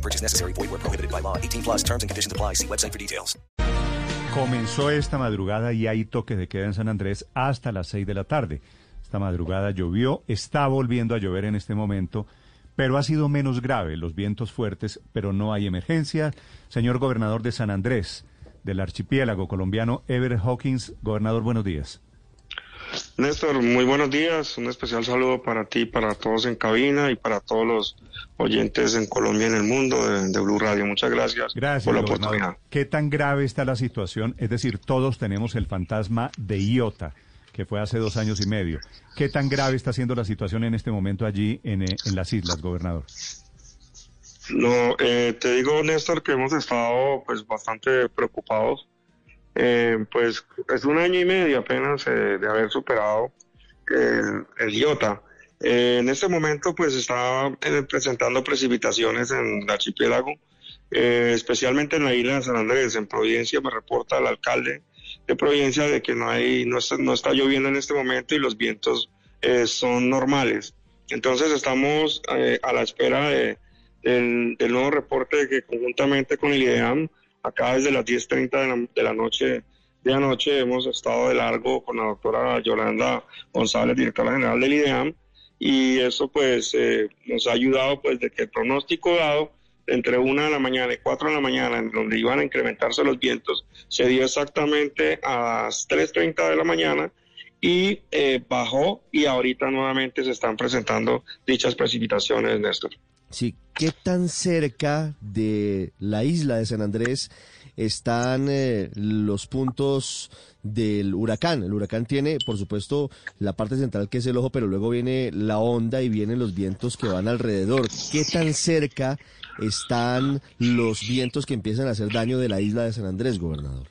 No purchase necessary. Void where prohibited by law. 18 plus terms and conditions apply. See website for details. Comenzó esta madrugada y hay toque de queda en San Andrés hasta las 6 de la tarde. Esta madrugada llovió, está volviendo a llover en este momento, pero ha sido menos grave, los vientos fuertes, pero no hay emergencia. Señor gobernador de San Andrés, del archipiélago colombiano, Ever Hawkins, gobernador, buenos días. Néstor, muy buenos días. Un especial saludo para ti, para todos en cabina y para todos los oyentes en Colombia y en el mundo de, de Blue Radio. Muchas gracias, Gracias, por la oportunidad. ¿Qué tan grave está la situación? Es decir, todos tenemos el fantasma de Iota, que fue hace dos años y medio. ¿Qué tan grave está siendo la situación en este momento allí en, eh, en las islas, gobernador? No, eh, te digo, Néstor, que hemos estado pues bastante preocupados. Eh, pues es un año y medio apenas eh, de haber superado el, el IOTA. Eh, en este momento pues está eh, presentando precipitaciones en el archipiélago, eh, especialmente en la isla de San Andrés. En Providencia me reporta el alcalde de Providencia de que no hay, no está, no está lloviendo en este momento y los vientos eh, son normales. Entonces estamos a la espera de, del, del nuevo reporte que conjuntamente con el IDEAM, acá desde las 10.30 de la, de la noche de anoche hemos estado de largo con la doctora Yolanda González, directora general del IDEAM, y eso pues eh, nos ha ayudado pues de que el pronóstico dado entre una de la mañana y cuatro de la mañana, en donde iban a incrementarse los vientos, se dio exactamente a las 3.30 de la mañana y eh, bajó y ahorita nuevamente se están presentando dichas precipitaciones, Néstor. Sí, ¿qué tan cerca de la isla de San Andrés están eh, los puntos del huracán? El huracán tiene, por supuesto, la parte central que es el ojo, pero luego viene la onda y vienen los vientos que van alrededor. ¿Qué tan cerca están los vientos que empiezan a hacer daño de la isla de San Andrés, gobernador?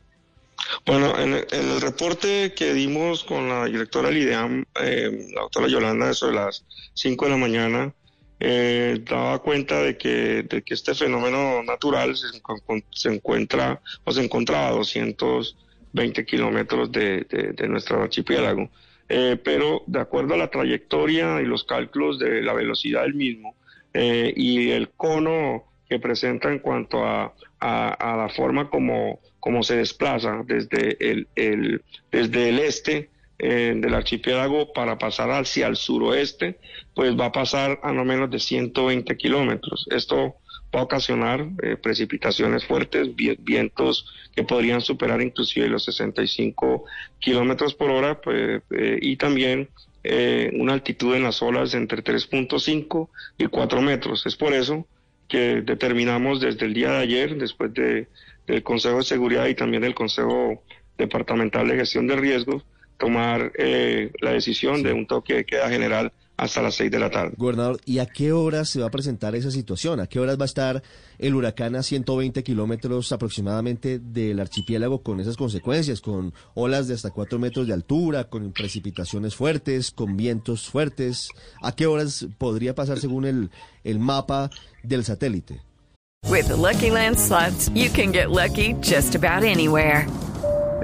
Bueno, en, el- reporte que dimos con la directora del IDEAM, eh, la doctora Yolanda, eso de las 5 de la mañana, eh, daba cuenta de que, de que este fenómeno natural se, se encuentra o se encontraba a 220 kilómetros de, de- de nuestro archipiélago. Eh, pero de acuerdo a la trayectoria y los cálculos de la velocidad del mismo eh, y el cono que presenta en cuanto a, a- a la forma como, como se desplaza desde el, el- desde el este eh, del archipiélago para pasar hacia el suroeste, pues va a pasar a no menos de 120 kilómetros. Esto va a ocasionar eh, precipitaciones fuertes, vi- vientos que podrían superar inclusive los 65 kilómetros por hora, pues, eh, y también eh, una altitud en las olas entre 3.5 y 4 metros. Es por eso que determinamos desde el día de ayer, después de, del Consejo de Seguridad y también del Consejo Departamental de Gestión de Riesgos, tomar eh, la decisión de un toque de queda general hasta las 6 de la tarde. Gobernador, ¿y a qué horas se va a presentar esa situación? ¿A qué horas va a estar el huracán a 120 kilómetros aproximadamente del archipiélago con esas consecuencias, con olas de hasta 4 metros de altura, con precipitaciones fuertes, con vientos fuertes? ¿A qué horas podría pasar según el, el mapa del satélite? With the Lucky Land slots, you can get lucky just about anywhere.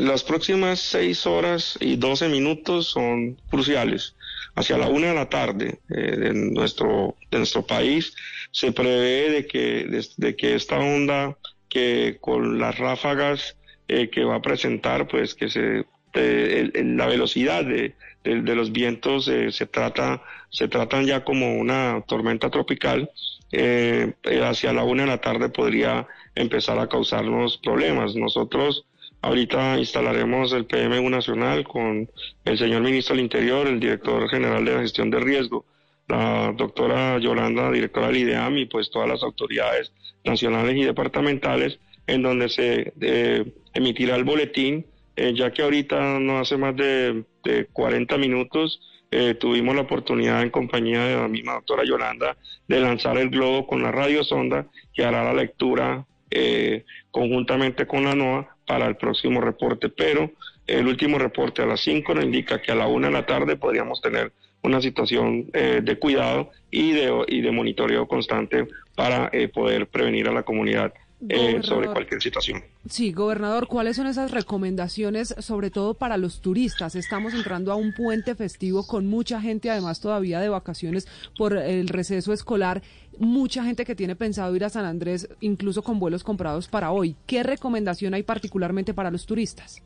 Las próximas 6 horas y 12 minutos son cruciales. Hacia la una de la tarde eh, de, nuestro, de nuestro país se prevé de que, de, que esta onda que con las ráfagas eh, que va a presentar, pues que se la velocidad de, de- de los vientos eh, se trata se tratan ya como una tormenta tropical eh, eh, hacia la una de la tarde podría empezar a causarnos problemas nosotros Ahorita instalaremos el PMU nacional con el señor ministro del Interior, el director general de la gestión de riesgo, la doctora Yolanda, directora del IDEAM y pues todas las autoridades nacionales y departamentales en donde se eh, emitirá el boletín, eh, ya que ahorita no hace más de, de 40 minutos eh, tuvimos la oportunidad en compañía de la misma doctora Yolanda de lanzar el globo con la radio sonda que hará la lectura eh, conjuntamente con la NOAA para el próximo reporte, pero el último reporte a las 5 nos indica que a la 1 de la tarde podríamos tener una situación eh, de cuidado y de, y de monitoreo constante para eh, poder prevenir a la comunidad eh, sobre cualquier situación. Sí, gobernador, ¿cuáles son esas recomendaciones, sobre todo para los turistas? Estamos entrando a un puente festivo con mucha gente, además todavía de vacaciones por el receso escolar, mucha gente que tiene pensado ir a San Andrés, incluso con vuelos comprados para hoy. ¿Qué recomendación hay particularmente para los turistas?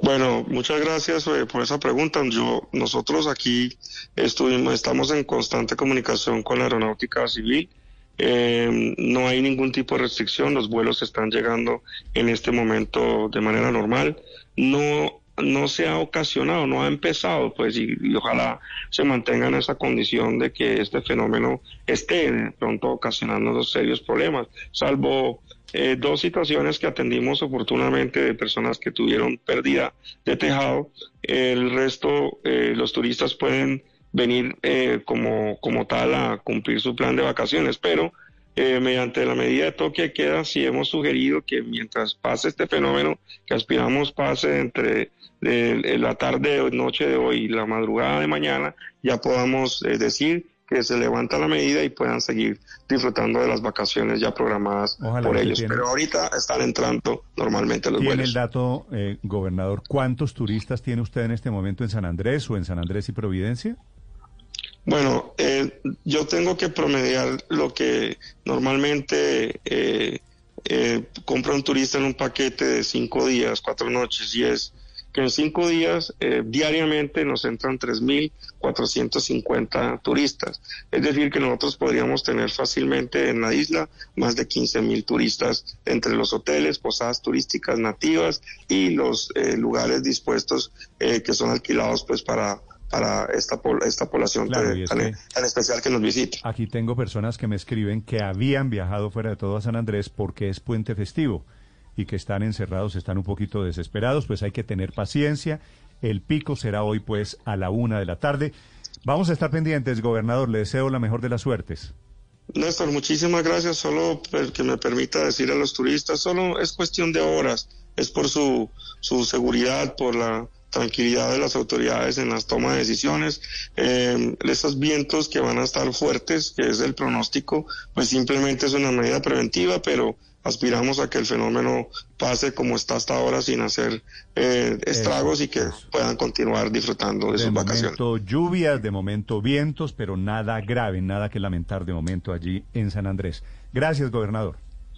Bueno, muchas gracias eh, por esa pregunta. Yo, nosotros aquí estuvimos, estamos en constante comunicación con la aeronáutica civil. Eh, no hay ningún tipo de restricción, los vuelos están llegando en este momento de manera normal. No, no se ha ocasionado, no ha empezado, pues, y, ojalá se mantenga en esa condición de que este fenómeno esté pronto ocasionando dos serios problemas, salvo eh, dos situaciones que atendimos oportunamente de personas que tuvieron pérdida de tejado. El resto, eh, los turistas pueden venir eh, como, como tal a cumplir su plan de vacaciones, pero eh, mediante la medida de toque de queda sí hemos sugerido que mientras pase este fenómeno, que aspiramos pase entre eh, la tarde o noche de hoy y la madrugada de mañana, ya podamos eh, decir que se levanta la medida y puedan seguir disfrutando de las vacaciones ya programadas Ojalá por ellos. tiene- Pero ahorita están entrando normalmente los ¿Tiene vuelos. el dato, eh, gobernador, cuántos turistas tiene usted en este momento en San Andrés o en San Andrés y Providencia? Bueno, eh, yo tengo que promediar lo que normalmente eh, eh, compra un turista en un paquete de cinco días, cuatro noches, y es que en cinco días eh, diariamente nos entran 3.450 turistas. Es decir, que nosotros podríamos tener fácilmente en la isla más de 15.000 turistas entre los hoteles, posadas turísticas nativas y los eh, lugares dispuestos eh, que son alquilados pues para para esta, esta población Claro, tan, es tan- que- tan especial que nos visita. Aquí tengo personas que me escriben que habían viajado fuera de todo a San Andrés porque es puente festivo y que están encerrados, están un poquito desesperados, pues hay que tener paciencia. El pico será hoy pues a la una de la tarde. Vamos a estar pendientes, gobernador, le deseo la mejor de las suertes. Néstor, muchísimas gracias. Solo que me permita decir a los turistas, solo es cuestión de horas, es por su, su seguridad, por la tranquilidad de las autoridades en las tomas de decisiones. Eh, esos vientos que van a estar fuertes, que es el pronóstico, pues simplemente es una medida preventiva, pero aspiramos a que el fenómeno pase como está hasta ahora sin hacer eh, estragos y que puedan continuar disfrutando de, De sus vacaciones. momento lluvias, de momento vientos, pero nada grave, nada que lamentar de momento allí en San Andrés. Gracias, gobernador.